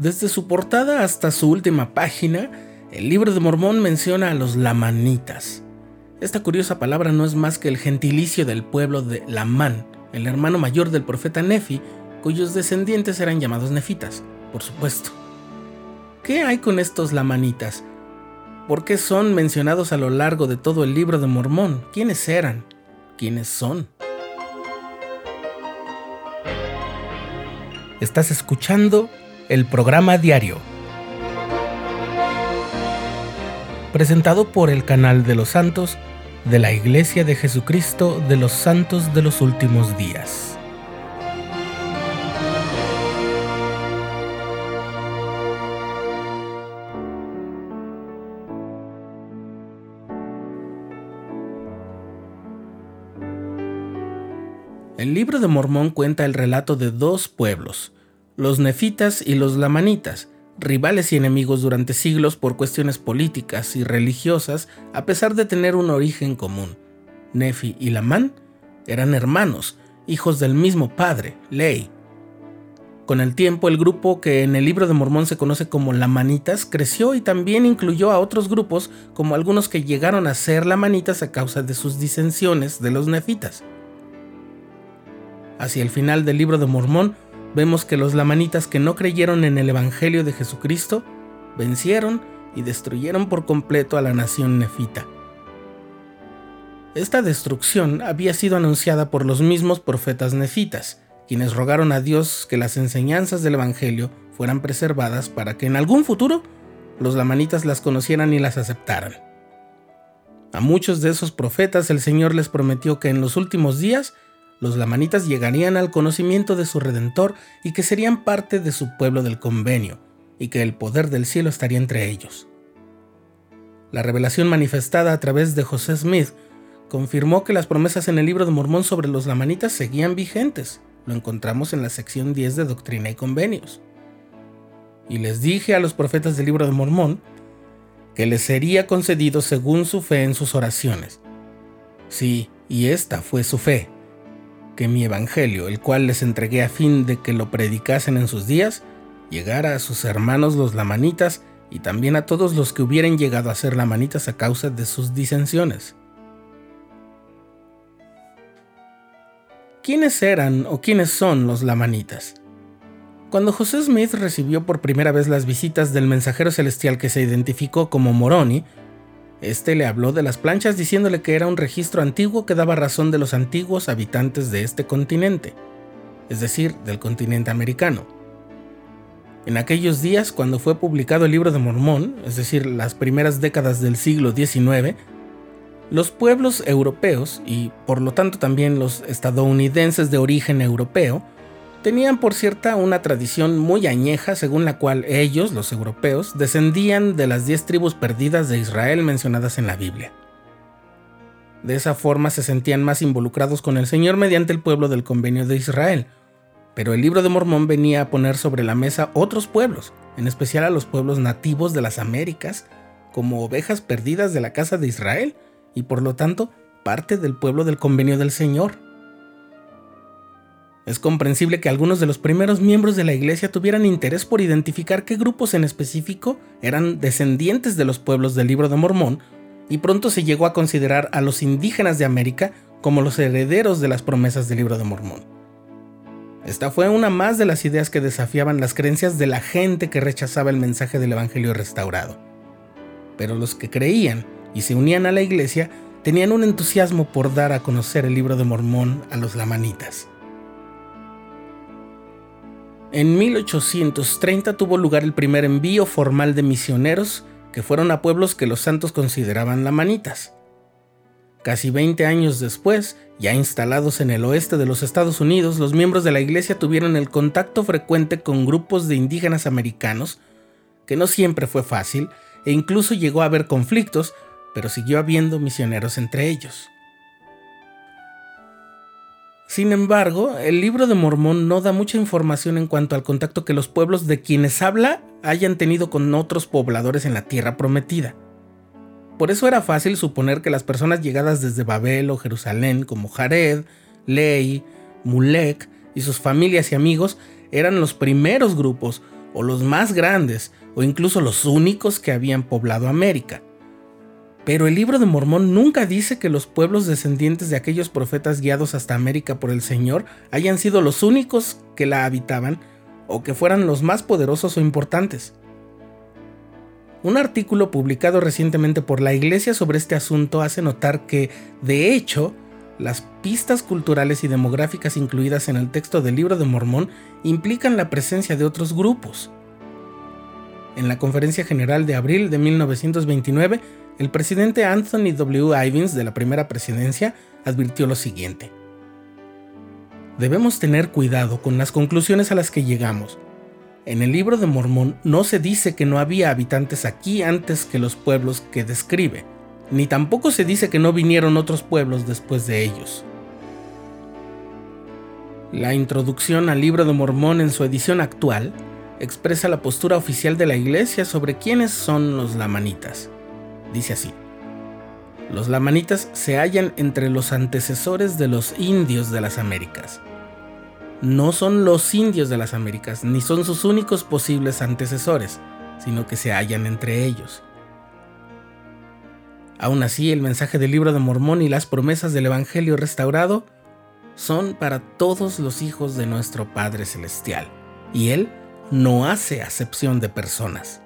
Desde su portada hasta su última página, el libro de Mormón menciona a los lamanitas. Esta curiosa palabra no es más que el gentilicio del pueblo de Lamán, el hermano mayor del profeta Nefi, cuyos descendientes eran llamados nefitas, por supuesto. ¿Qué hay con estos lamanitas? ¿Por qué son mencionados a lo largo de todo el libro de Mormón? ¿Quiénes eran? ¿Quiénes son? Estás escuchando el programa diario, presentado por el canal de los santos de la Iglesia de Jesucristo de los Santos de los Últimos Días. El libro de Mormón cuenta el relato de dos pueblos, los nefitas y los lamanitas, rivales y enemigos durante siglos por cuestiones políticas y religiosas, a pesar de tener un origen común. Nefi y Lamán eran hermanos, hijos del mismo padre, Ley. Con el tiempo, el grupo que en el libro de Mormón se conoce como Lamanitas creció y también incluyó a otros grupos, como algunos que llegaron a ser Lamanitas a causa de sus disensiones de los nefitas. Hacia el final del libro de Mormón, vemos que los lamanitas que no creyeron en el Evangelio de Jesucristo vencieron y destruyeron por completo a la nación nefita. Esta destrucción había sido anunciada por los mismos profetas nefitas, quienes rogaron a Dios que las enseñanzas del Evangelio fueran preservadas para que en algún futuro los lamanitas las conocieran y las aceptaran. A muchos de esos profetas el Señor les prometió que en los últimos días los lamanitas llegarían al conocimiento de su Redentor y que serían parte de su pueblo del convenio, y que el poder del cielo estaría entre ellos. La revelación manifestada a través de José Smith confirmó que las promesas en el libro de Mormón sobre los lamanitas seguían vigentes. Lo encontramos en la sección 10 de Doctrina y Convenios. Y les dije a los profetas del libro de Mormón que les sería concedido según su fe en sus oraciones. Sí, y esta fue su fe, que mi evangelio, el cual les entregué a fin de que lo predicasen en sus días, llegara a sus hermanos los lamanitas y también a todos los que hubieran llegado a ser lamanitas a causa de sus disensiones. ¿Quiénes eran o quiénes son los lamanitas? Cuando José Smith recibió por primera vez las visitas del mensajero celestial que se identificó como Moroni, este le habló de las planchas diciéndole que era un registro antiguo que daba razón de los antiguos habitantes de este continente, es decir, del continente americano. En aquellos días, cuando fue publicado el libro de Mormón, es decir, las primeras décadas del siglo XIX, los pueblos europeos, y por lo tanto también los estadounidenses de origen europeo, tenían por cierta una tradición muy añeja según la cual ellos, los europeos, descendían de las diez tribus perdidas de Israel mencionadas en la Biblia. De esa forma se sentían más involucrados con el Señor mediante el pueblo del convenio de Israel, pero el libro de Mormón venía a poner sobre la mesa otros pueblos, en especial a los pueblos nativos de las Américas, como ovejas perdidas de la casa de Israel, y por lo tanto parte del pueblo del convenio del Señor. Es comprensible que algunos de los primeros miembros de la iglesia tuvieran interés por identificar qué grupos en específico eran descendientes de los pueblos del libro de Mormón, y pronto se llegó a considerar a los indígenas de América como los herederos de las promesas del libro de Mormón. Esta fue una más de las ideas que desafiaban las creencias de la gente que rechazaba el mensaje del Evangelio restaurado. Pero los que creían y se unían a la iglesia tenían un entusiasmo por dar a conocer el libro de Mormón a los lamanitas. En 1830 tuvo lugar el primer envío formal de misioneros que fueron a pueblos que los santos consideraban lamanitas. Casi 20 años después, ya instalados en el oeste de los Estados Unidos, los miembros de la iglesia tuvieron el contacto frecuente con grupos de indígenas americanos, que no siempre fue fácil, e incluso llegó a haber conflictos, pero siguió habiendo misioneros entre ellos. Sin embargo, el libro de Mormón no da mucha información en cuanto al contacto que los pueblos de quienes habla hayan tenido con otros pobladores en la tierra prometida. Por eso era fácil suponer que las personas llegadas desde Babel o Jerusalén, como Jared, Ley, Mulek y sus familias y amigos, eran los primeros grupos o los más grandes, o incluso los únicos que habían poblado América. Pero el libro de Mormón nunca dice que los pueblos descendientes de aquellos profetas guiados hasta América por el Señor hayan sido los únicos que la habitaban o que fueran los más poderosos o importantes. Un artículo publicado recientemente por la Iglesia sobre este asunto hace notar que, de hecho, las pistas culturales y demográficas incluidas en el texto del libro de Mormón implican la presencia de otros grupos. En la Conferencia General de abril de 1929, el presidente Anthony W. Ivins de la primera presidencia advirtió lo siguiente. Debemos tener cuidado con las conclusiones a las que llegamos. En el libro de Mormón no se dice que no había habitantes aquí antes que los pueblos que describe, ni tampoco se dice que no vinieron otros pueblos después de ellos. La introducción al libro de Mormón en su edición actual expresa la postura oficial de la Iglesia sobre quiénes son los lamanitas. Dice así. Los lamanitas se hallan entre los antecesores de los indios de las Américas. No son los indios de las Américas, ni son sus únicos posibles antecesores, sino que se hallan entre ellos. Aún así, el mensaje del libro de Mormón y las promesas del Evangelio restaurado son para todos los hijos de nuestro Padre Celestial, y Él no hace acepción de personas.